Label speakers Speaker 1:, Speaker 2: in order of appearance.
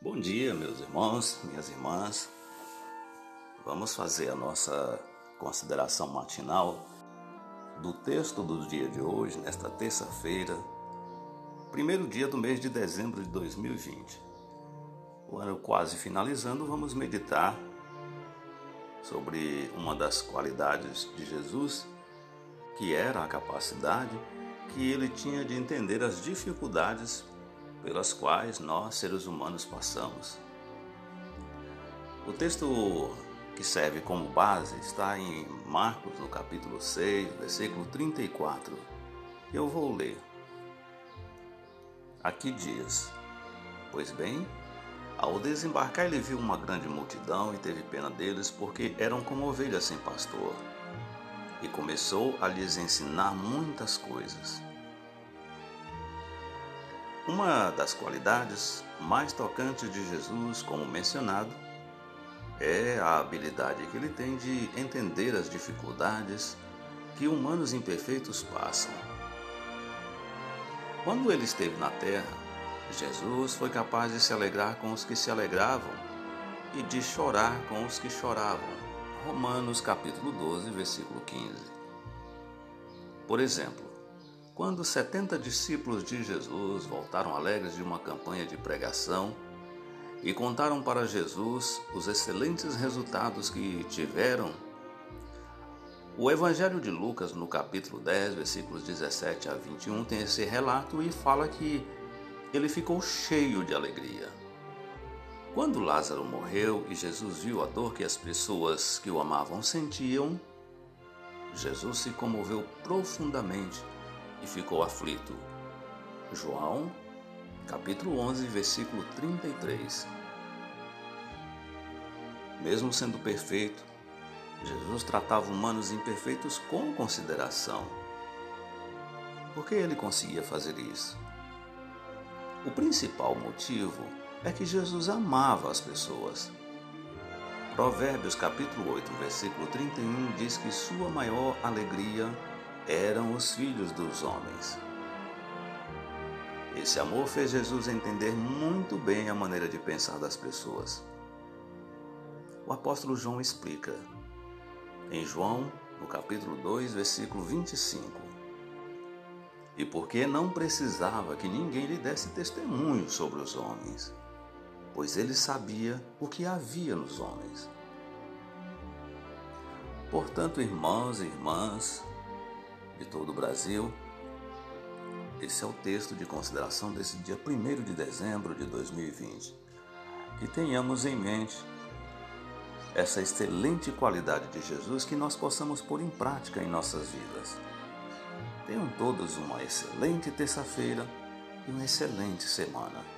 Speaker 1: Bom dia, meus irmãos, minhas irmãs. Vamos fazer a nossa consideração matinal do texto do dia de hoje, nesta terça-feira, primeiro dia do mês de dezembro de 2020. O ano quase finalizando, vamos meditar sobre uma das qualidades de Jesus, que era a capacidade que ele tinha de entender as dificuldades pelas quais nós, seres humanos, passamos. O texto que serve como base está em Marcos, no capítulo 6, versículo 34. Eu vou ler. Aqui diz: Pois bem, ao desembarcar, ele viu uma grande multidão e teve pena deles, porque eram como ovelhas sem pastor. E começou a lhes ensinar muitas coisas. Uma das qualidades mais tocantes de Jesus, como mencionado, é a habilidade que ele tem de entender as dificuldades que humanos imperfeitos passam. Quando ele esteve na terra, Jesus foi capaz de se alegrar com os que se alegravam e de chorar com os que choravam. Romanos capítulo 12, versículo 15. Por exemplo, quando 70 discípulos de Jesus voltaram alegres de uma campanha de pregação e contaram para Jesus os excelentes resultados que tiveram, o Evangelho de Lucas, no capítulo 10, versículos 17 a 21, tem esse relato e fala que ele ficou cheio de alegria. Quando Lázaro morreu e Jesus viu a dor que as pessoas que o amavam sentiam, Jesus se comoveu profundamente e ficou aflito. João, capítulo 11, versículo 33. Mesmo sendo perfeito, Jesus tratava humanos imperfeitos com consideração. Por que ele conseguia fazer isso? O principal motivo é que Jesus amava as pessoas. Provérbios capítulo 8, versículo 31 diz que sua maior alegria eram os filhos dos homens. Esse amor fez Jesus entender muito bem a maneira de pensar das pessoas. O apóstolo João explica, em João, no capítulo 2, versículo 25, e porque não precisava que ninguém lhe desse testemunho sobre os homens, pois ele sabia o que havia nos homens. Portanto, irmãos e irmãs, de todo o Brasil. Esse é o texto de consideração desse dia 1 de dezembro de 2020. Que tenhamos em mente essa excelente qualidade de Jesus que nós possamos pôr em prática em nossas vidas. Tenham todos uma excelente terça-feira e uma excelente semana.